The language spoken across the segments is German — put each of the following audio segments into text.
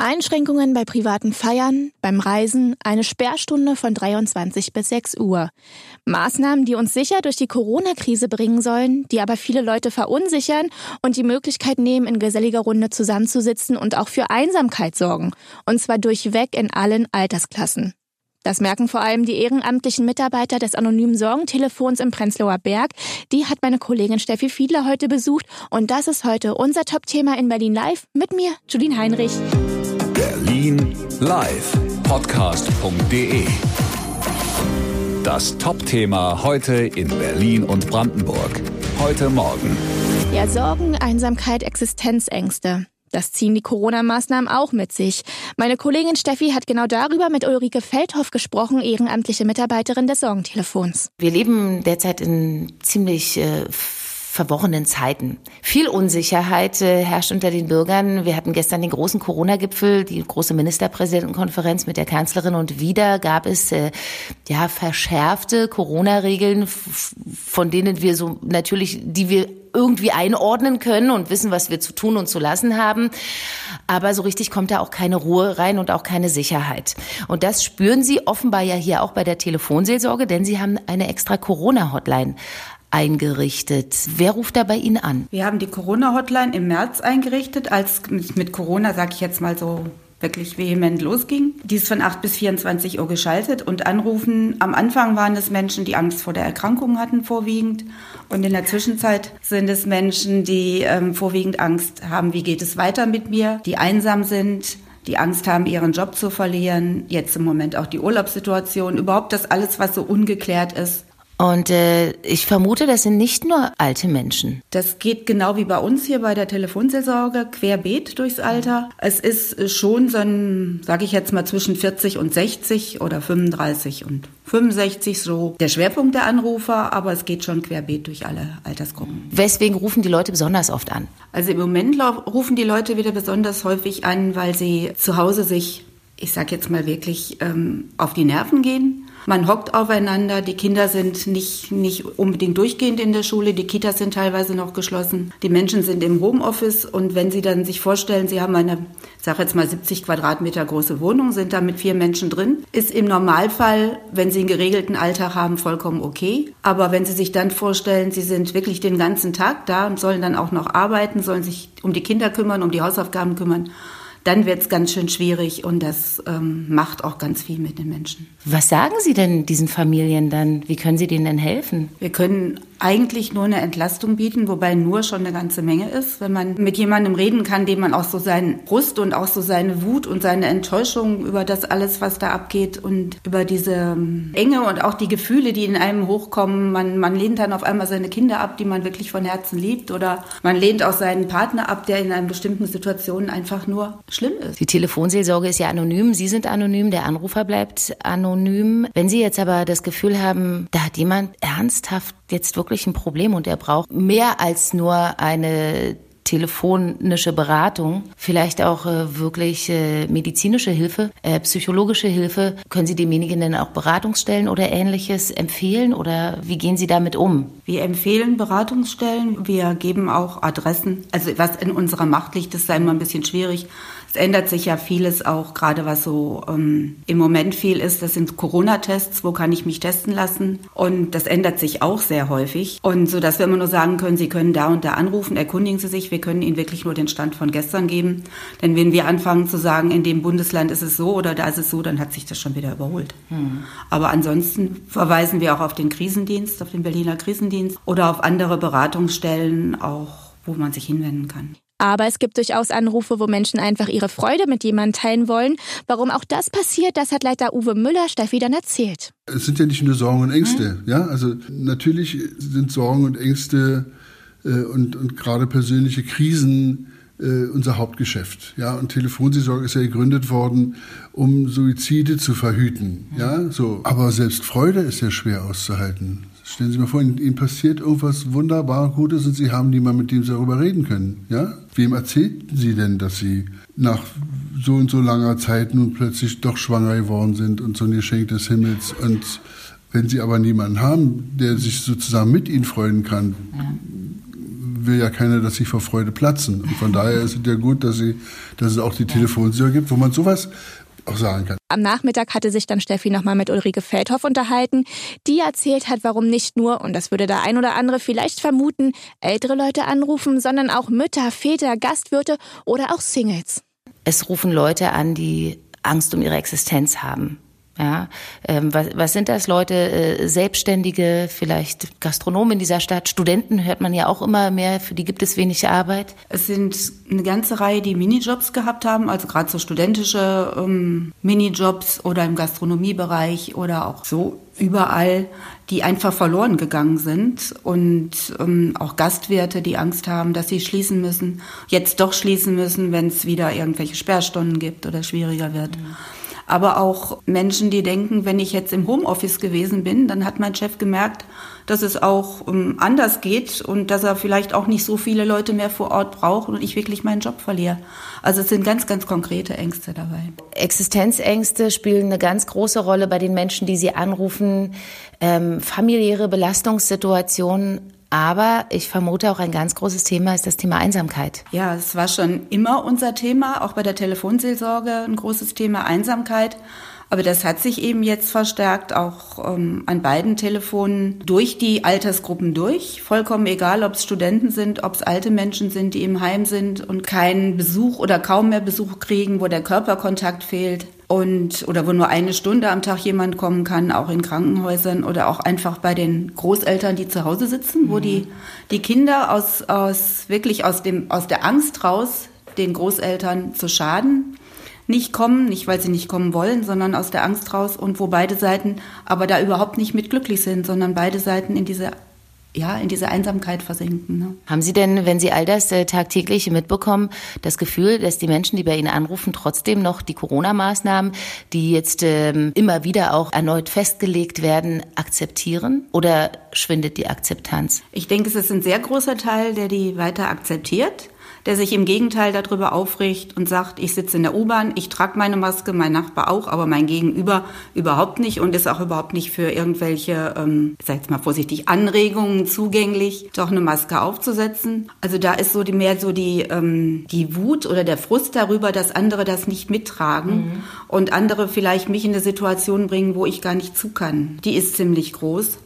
Einschränkungen bei privaten Feiern, beim Reisen, eine Sperrstunde von 23 bis 6 Uhr. Maßnahmen, die uns sicher durch die Corona-Krise bringen sollen, die aber viele Leute verunsichern und die Möglichkeit nehmen, in geselliger Runde zusammenzusitzen und auch für Einsamkeit sorgen. Und zwar durchweg in allen Altersklassen. Das merken vor allem die ehrenamtlichen Mitarbeiter des anonymen Sorgentelefons im Prenzlauer Berg. Die hat meine Kollegin Steffi Fiedler heute besucht und das ist heute unser Top-Thema in Berlin Live mit mir, Julien Heinrich. Berlin Live Podcast.de Das Top-Thema heute in Berlin und Brandenburg. Heute Morgen. Ja, Sorgen, Einsamkeit, Existenzängste. Das ziehen die Corona-Maßnahmen auch mit sich. Meine Kollegin Steffi hat genau darüber mit Ulrike Feldhoff gesprochen, ehrenamtliche Mitarbeiterin des Sorgentelefons. Wir leben derzeit in ziemlich äh, verworrenen Zeiten. Viel Unsicherheit äh, herrscht unter den Bürgern. Wir hatten gestern den großen Corona-Gipfel, die große Ministerpräsidentenkonferenz mit der Kanzlerin und wieder gab es äh, ja verschärfte Corona-Regeln, von denen wir so natürlich, die wir irgendwie einordnen können und wissen, was wir zu tun und zu lassen haben. Aber so richtig kommt da auch keine Ruhe rein und auch keine Sicherheit. Und das spüren Sie offenbar ja hier auch bei der Telefonseelsorge, denn Sie haben eine extra Corona-Hotline eingerichtet. Wer ruft da bei Ihnen an? Wir haben die Corona-Hotline im März eingerichtet, als mit Corona, sage ich jetzt mal so, wirklich vehement losging. Die ist von 8 bis 24 Uhr geschaltet und anrufen. Am Anfang waren es Menschen, die Angst vor der Erkrankung hatten, vorwiegend. Und in der Zwischenzeit sind es Menschen, die ähm, vorwiegend Angst haben, wie geht es weiter mit mir, die einsam sind, die Angst haben, ihren Job zu verlieren, jetzt im Moment auch die Urlaubssituation, überhaupt das alles, was so ungeklärt ist. Und äh, ich vermute, das sind nicht nur alte Menschen. Das geht genau wie bei uns hier bei der Telefonseelsorge, querbeet durchs Alter. Es ist schon so ein, sage ich jetzt mal, zwischen 40 und 60 oder 35 und 65 so der Schwerpunkt der Anrufer, aber es geht schon querbeet durch alle Altersgruppen. Weswegen rufen die Leute besonders oft an? Also im Moment rufen die Leute wieder besonders häufig an, weil sie zu Hause sich, ich sage jetzt mal wirklich, ähm, auf die Nerven gehen man hockt aufeinander, die Kinder sind nicht, nicht unbedingt durchgehend in der Schule, die Kitas sind teilweise noch geschlossen, die Menschen sind im Homeoffice und wenn sie dann sich vorstellen, sie haben eine, sage jetzt mal 70 Quadratmeter große Wohnung, sind da mit vier Menschen drin, ist im Normalfall, wenn sie einen geregelten Alltag haben, vollkommen okay. Aber wenn sie sich dann vorstellen, sie sind wirklich den ganzen Tag da und sollen dann auch noch arbeiten, sollen sich um die Kinder kümmern, um die Hausaufgaben kümmern, dann wird es ganz schön schwierig und das ähm, macht auch ganz viel mit den Menschen. Was sagen Sie denn diesen Familien dann? Wie können Sie denen denn helfen? Wir können eigentlich nur eine Entlastung bieten, wobei nur schon eine ganze Menge ist. Wenn man mit jemandem reden kann, dem man auch so seinen Brust und auch so seine Wut und seine Enttäuschung über das alles, was da abgeht und über diese ähm, Enge und auch die Gefühle, die in einem hochkommen. Man, man lehnt dann auf einmal seine Kinder ab, die man wirklich von Herzen liebt oder man lehnt auch seinen Partner ab, der in einer bestimmten Situation einfach nur schlimm ist. Die Telefonseelsorge ist ja anonym, Sie sind anonym, der Anrufer bleibt anonym. Wenn Sie jetzt aber das Gefühl haben, da hat jemand ernsthaft jetzt wirklich ein Problem und er braucht mehr als nur eine telefonische Beratung, vielleicht auch äh, wirklich äh, medizinische Hilfe, äh, psychologische Hilfe. Können Sie demjenigen denn auch Beratungsstellen oder ähnliches empfehlen oder wie gehen Sie damit um? Wir empfehlen Beratungsstellen, wir geben auch Adressen. Also was in unserer Macht liegt, ist da immer ein bisschen schwierig. Es ändert sich ja vieles auch, gerade was so ähm, im Moment viel ist. Das sind Corona-Tests, wo kann ich mich testen lassen? Und das ändert sich auch sehr häufig. Und so, dass wir immer nur sagen können, Sie können da und da anrufen, erkundigen Sie sich. Wir können Ihnen wirklich nur den Stand von gestern geben. Denn wenn wir anfangen zu sagen, in dem Bundesland ist es so oder da ist es so, dann hat sich das schon wieder überholt. Hm. Aber ansonsten verweisen wir auch auf den Krisendienst, auf den Berliner Krisendienst oder auf andere Beratungsstellen auch, wo man sich hinwenden kann. Aber es gibt durchaus Anrufe, wo Menschen einfach ihre Freude mit jemandem teilen wollen. Warum auch das passiert, das hat Leiter Uwe Müller Steffi dann erzählt. Es sind ja nicht nur Sorgen und Ängste. Mhm. Ja, also natürlich sind Sorgen und Ängste äh, und, und gerade persönliche Krisen äh, unser Hauptgeschäft. Ja, und Telefonseelsorge ist ja gegründet worden, um Suizide zu verhüten. Ja, so. Aber selbst Freude ist ja schwer auszuhalten. Stellen Sie mal vor, Ihnen passiert irgendwas wunderbar Gutes und Sie haben niemanden, mit dem Sie darüber reden können. Ja? Wem erzählten Sie denn, dass Sie nach so und so langer Zeit nun plötzlich doch schwanger geworden sind und so ein Geschenk des Himmels? Und wenn Sie aber niemanden haben, der sich sozusagen mit Ihnen freuen kann, will ja keiner, dass sie vor Freude platzen. Und von daher ist es ja gut, dass, sie, dass es auch die Telefonseher gibt, wo man sowas auch sagen kann. Am Nachmittag hatte sich dann Steffi nochmal mit Ulrike Feldhoff unterhalten, die erzählt hat, warum nicht nur, und das würde der ein oder andere vielleicht vermuten, ältere Leute anrufen, sondern auch Mütter, Väter, Gastwirte oder auch Singles. Es rufen Leute an, die Angst um ihre Existenz haben. Ja, ähm, was, was sind das Leute? Äh, Selbstständige, vielleicht Gastronomen in dieser Stadt, Studenten hört man ja auch immer mehr, für die gibt es wenig Arbeit. Es sind eine ganze Reihe, die Minijobs gehabt haben, also gerade so studentische ähm, Minijobs oder im Gastronomiebereich oder auch so überall, die einfach verloren gegangen sind und ähm, auch Gastwirte, die Angst haben, dass sie schließen müssen, jetzt doch schließen müssen, wenn es wieder irgendwelche Sperrstunden gibt oder schwieriger wird. Mhm aber auch Menschen, die denken, wenn ich jetzt im Homeoffice gewesen bin, dann hat mein Chef gemerkt, dass es auch um, anders geht und dass er vielleicht auch nicht so viele Leute mehr vor Ort braucht und ich wirklich meinen Job verliere. Also es sind ganz, ganz konkrete Ängste dabei. Existenzängste spielen eine ganz große Rolle bei den Menschen, die sie anrufen. Ähm, familiäre Belastungssituationen aber ich vermute auch ein ganz großes Thema ist das Thema Einsamkeit. Ja, es war schon immer unser Thema, auch bei der Telefonseelsorge ein großes Thema Einsamkeit. Aber das hat sich eben jetzt verstärkt, auch ähm, an beiden Telefonen durch die Altersgruppen durch. Vollkommen egal, ob es Studenten sind, ob es alte Menschen sind, die im Heim sind und keinen Besuch oder kaum mehr Besuch kriegen, wo der Körperkontakt fehlt und oder wo nur eine Stunde am Tag jemand kommen kann, auch in Krankenhäusern oder auch einfach bei den Großeltern, die zu Hause sitzen, mhm. wo die die Kinder aus aus wirklich aus dem aus der Angst raus den Großeltern zu schaden nicht kommen, nicht weil sie nicht kommen wollen, sondern aus der Angst raus und wo beide Seiten aber da überhaupt nicht mit glücklich sind, sondern beide Seiten in diese ja, in diese Einsamkeit versinken. Ne? Haben Sie denn, wenn Sie all das äh, tagtäglich mitbekommen, das Gefühl, dass die Menschen, die bei Ihnen anrufen, trotzdem noch die Corona-Maßnahmen, die jetzt ähm, immer wieder auch erneut festgelegt werden, akzeptieren? Oder schwindet die Akzeptanz? Ich denke, es ist ein sehr großer Teil, der die weiter akzeptiert der sich im Gegenteil darüber aufregt und sagt, ich sitze in der U-Bahn, ich trage meine Maske, mein Nachbar auch, aber mein Gegenüber überhaupt nicht und ist auch überhaupt nicht für irgendwelche, ähm, ich sag jetzt mal vorsichtig, Anregungen zugänglich, doch eine Maske aufzusetzen. Also da ist so die, mehr so die, ähm, die Wut oder der Frust darüber, dass andere das nicht mittragen mhm. und andere vielleicht mich in eine Situation bringen, wo ich gar nicht zu kann. Die ist ziemlich groß.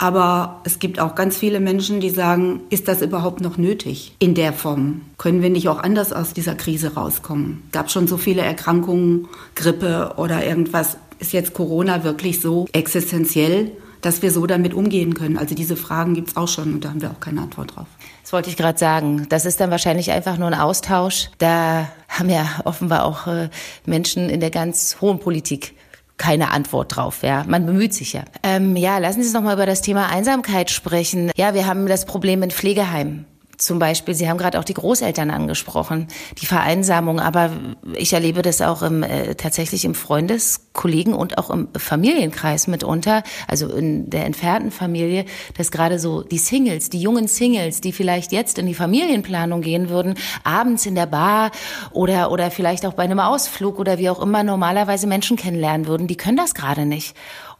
Aber es gibt auch ganz viele Menschen, die sagen, ist das überhaupt noch nötig in der Form? Können wir nicht auch anders aus dieser Krise rauskommen? Gab schon so viele Erkrankungen, Grippe oder irgendwas. Ist jetzt Corona wirklich so existenziell, dass wir so damit umgehen können? Also diese Fragen gibt es auch schon und da haben wir auch keine Antwort drauf. Das wollte ich gerade sagen. Das ist dann wahrscheinlich einfach nur ein Austausch. Da haben ja offenbar auch äh, Menschen in der ganz hohen Politik keine Antwort drauf. Ja, man bemüht sich ja. Ähm, ja, lassen Sie uns noch mal über das Thema Einsamkeit sprechen. Ja, wir haben das Problem in Pflegeheimen. Zum Beispiel, Sie haben gerade auch die Großeltern angesprochen, die Vereinsamung, aber ich erlebe das auch im, äh, tatsächlich im Freundeskollegen und auch im Familienkreis mitunter, also in der entfernten Familie, dass gerade so die Singles, die jungen Singles, die vielleicht jetzt in die Familienplanung gehen würden, abends in der Bar oder, oder vielleicht auch bei einem Ausflug oder wie auch immer normalerweise Menschen kennenlernen würden, die können das gerade nicht.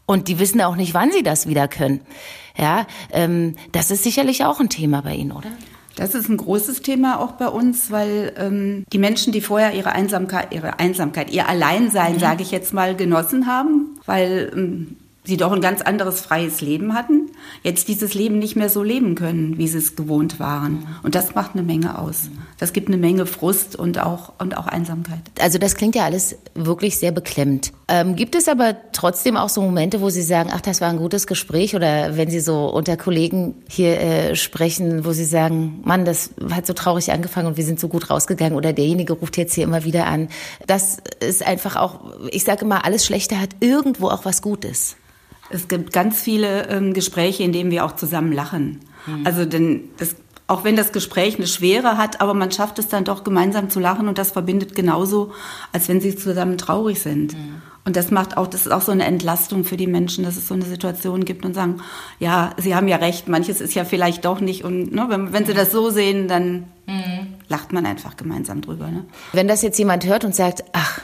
Und die wissen auch nicht, wann sie das wieder können. Ja, ähm, das ist sicherlich auch ein Thema bei Ihnen, oder? Das ist ein großes Thema auch bei uns, weil ähm, die Menschen, die vorher ihre Einsamkeit, ihre Einsamkeit, ihr Alleinsein, mhm. sage ich jetzt mal, genossen haben, weil ähm, sie doch ein ganz anderes freies Leben hatten, jetzt dieses Leben nicht mehr so leben können, wie sie es gewohnt waren. Und das macht eine Menge aus. Das gibt eine Menge Frust und auch, und auch Einsamkeit. Also das klingt ja alles wirklich sehr beklemmt. Ähm, gibt es aber trotzdem auch so Momente, wo Sie sagen, ach, das war ein gutes Gespräch oder wenn Sie so unter Kollegen hier äh, sprechen, wo Sie sagen, Mann, das hat so traurig angefangen und wir sind so gut rausgegangen oder derjenige ruft jetzt hier immer wieder an. Das ist einfach auch, ich sage immer, alles Schlechte hat irgendwo auch was Gutes. Es gibt ganz viele ähm, Gespräche, in denen wir auch zusammen lachen. Mhm. Also denn das, auch wenn das Gespräch eine Schwere hat, aber man schafft es dann doch gemeinsam zu lachen und das verbindet genauso, als wenn sie zusammen traurig sind. Mhm. Und das macht auch, das ist auch so eine Entlastung für die Menschen, dass es so eine Situation gibt und sagen, ja, sie haben ja recht, manches ist ja vielleicht doch nicht. Und ne, wenn, wenn sie das so sehen, dann mhm. lacht man einfach gemeinsam drüber. Ne? Wenn das jetzt jemand hört und sagt, ach,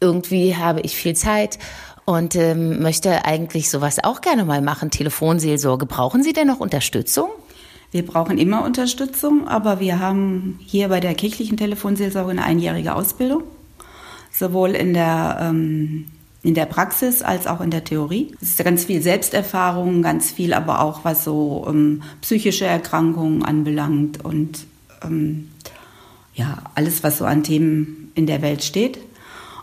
irgendwie habe ich viel Zeit und ähm, möchte eigentlich sowas auch gerne mal machen, Telefonseelsorge. Brauchen Sie denn noch Unterstützung? Wir brauchen immer Unterstützung, aber wir haben hier bei der kirchlichen Telefonseelsorge eine einjährige Ausbildung, sowohl in der, ähm, in der Praxis als auch in der Theorie. Es ist ganz viel Selbsterfahrung, ganz viel aber auch, was so ähm, psychische Erkrankungen anbelangt und ähm, ja, alles, was so an Themen in der Welt steht.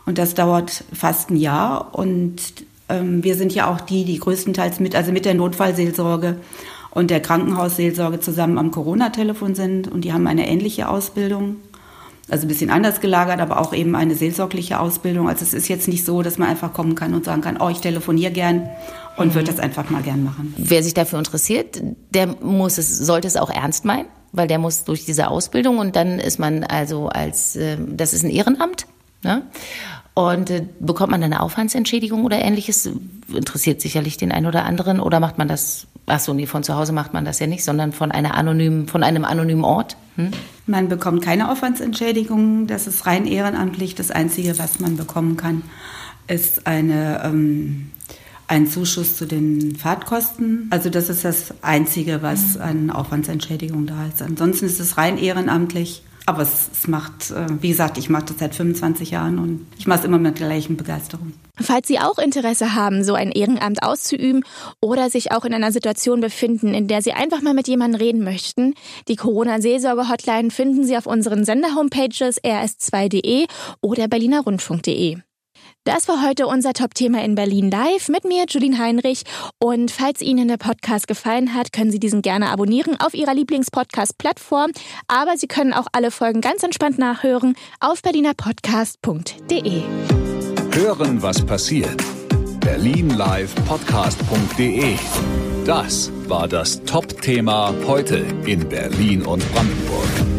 Und das dauert fast ein Jahr und ähm, wir sind ja auch die, die größtenteils mit, also mit der Notfallseelsorge und der Krankenhausseelsorge zusammen am Corona-Telefon sind und die haben eine ähnliche Ausbildung. Also ein bisschen anders gelagert, aber auch eben eine seelsorgliche Ausbildung. Also es ist jetzt nicht so, dass man einfach kommen kann und sagen kann, oh, ich telefoniere gern und mhm. würde das einfach mal gern machen. Wer sich dafür interessiert, der muss es, sollte es auch ernst meinen, weil der muss durch diese Ausbildung und dann ist man also als, äh, das ist ein Ehrenamt. Ne? Und äh, bekommt man eine Aufwandsentschädigung oder ähnliches? Interessiert sicherlich den einen oder anderen. Oder macht man das, ach so, nee, von zu Hause macht man das ja nicht, sondern von einer anonymen, von einem anonymen Ort? Hm? Man bekommt keine Aufwandsentschädigung. Das ist rein ehrenamtlich. Das Einzige, was man bekommen kann, ist eine, ähm, ein Zuschuss zu den Fahrtkosten. Also das ist das Einzige, was an Aufwandsentschädigung da ist. Ansonsten ist es rein ehrenamtlich. Aber es, es macht, äh, wie gesagt, ich mache das seit 25 Jahren und ich mache es immer mit gleichen Begeisterung. Falls Sie auch Interesse haben, so ein Ehrenamt auszuüben oder sich auch in einer Situation befinden, in der Sie einfach mal mit jemandem reden möchten, die Corona-Seelsorge-Hotline finden Sie auf unseren Sender-Homepages rs2.de oder berlinerrundfunk.de. Das war heute unser Top-Thema in Berlin Live mit mir, Julien Heinrich. Und falls Ihnen der Podcast gefallen hat, können Sie diesen gerne abonnieren auf Ihrer Lieblingspodcast-Plattform. Aber Sie können auch alle Folgen ganz entspannt nachhören auf berlinerpodcast.de. Hören, was passiert. Berlinlivepodcast.de. Das war das Top-Thema heute in Berlin und Brandenburg.